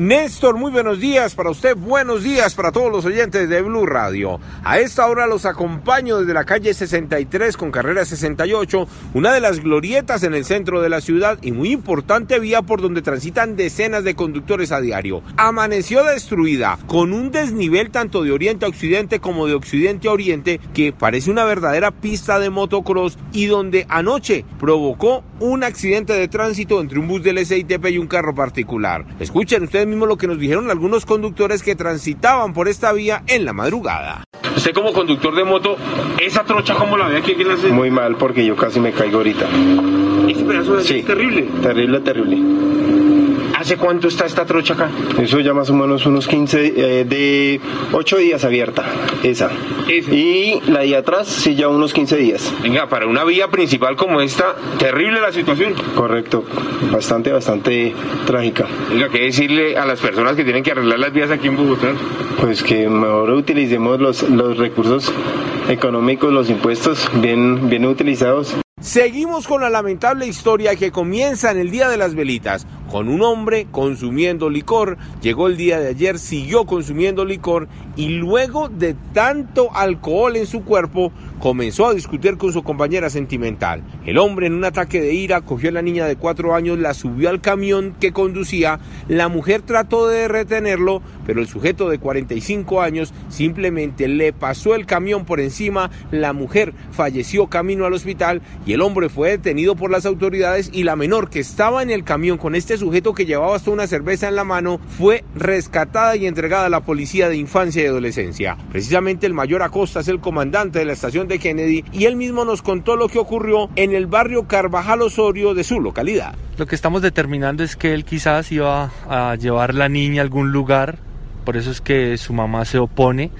Néstor, muy buenos días para usted, buenos días para todos los oyentes de Blue Radio. A esta hora los acompaño desde la calle 63 con carrera 68, una de las glorietas en el centro de la ciudad y muy importante vía por donde transitan decenas de conductores a diario. Amaneció destruida, con un desnivel tanto de oriente a occidente como de occidente a oriente que parece una verdadera pista de motocross y donde anoche provocó un accidente de tránsito entre un bus del SITP y un carro particular. Escuchen ustedes mismo lo que nos dijeron algunos conductores que transitaban por esta vía en la madrugada. Usted como conductor de moto, ¿esa trocha cómo la ve aquí? ¿Quién la? Muy mal porque yo casi me caigo ahorita. ¿Ese pedazo de Sí. es terrible? Terrible, terrible. ¿Hace cuánto está esta trocha acá? Eso ya más o menos unos 15, eh, de 8 días abierta, esa. Y la de atrás, sí, ya unos 15 días. Venga, para una vía principal como esta, terrible la situación. Correcto. Bastante, bastante trágica. Venga, ¿qué decirle a las personas que tienen que arreglar las vías aquí en Bogotá? Pues que mejor utilicemos los, los recursos económicos, los impuestos bien, bien utilizados. Seguimos con la lamentable historia que comienza en el Día de las Velitas, con un hombre consumiendo licor, llegó el día de ayer, siguió consumiendo licor y luego de tanto alcohol en su cuerpo comenzó a discutir con su compañera sentimental. El hombre en un ataque de ira cogió a la niña de cuatro años, la subió al camión que conducía, la mujer trató de retenerlo, pero el sujeto de 45 años simplemente le pasó el camión por encima, la mujer falleció camino al hospital y el hombre fue detenido por las autoridades y la menor que estaba en el camión con este sujeto que llevaba hasta una cerveza en la mano fue rescatada y entregada a la policía de infancia y adolescencia. Precisamente el mayor Acosta es el comandante de la estación de Kennedy y él mismo nos contó lo que ocurrió en el barrio Carvajal Osorio de su localidad. Lo que estamos determinando es que él quizás iba a llevar la niña a algún lugar, por eso es que su mamá se opone,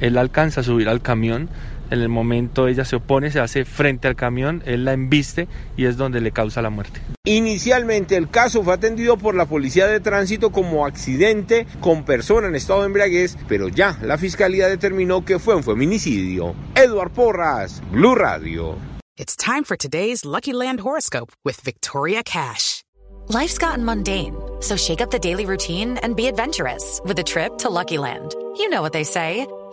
él alcanza a subir al camión, en el momento ella se opone, se hace frente al camión, él la embiste y es donde le causa la muerte. Inicialmente el caso fue atendido por la policía de tránsito como accidente con persona en estado de embriaguez, pero ya la fiscalía determinó que fue un feminicidio. Edward Porras, Blue Radio. It's time for today's Lucky Land horoscope with Victoria Cash. Life's gotten mundane, so shake up the daily routine and be adventurous with a trip to Lucky Land. You know what they say.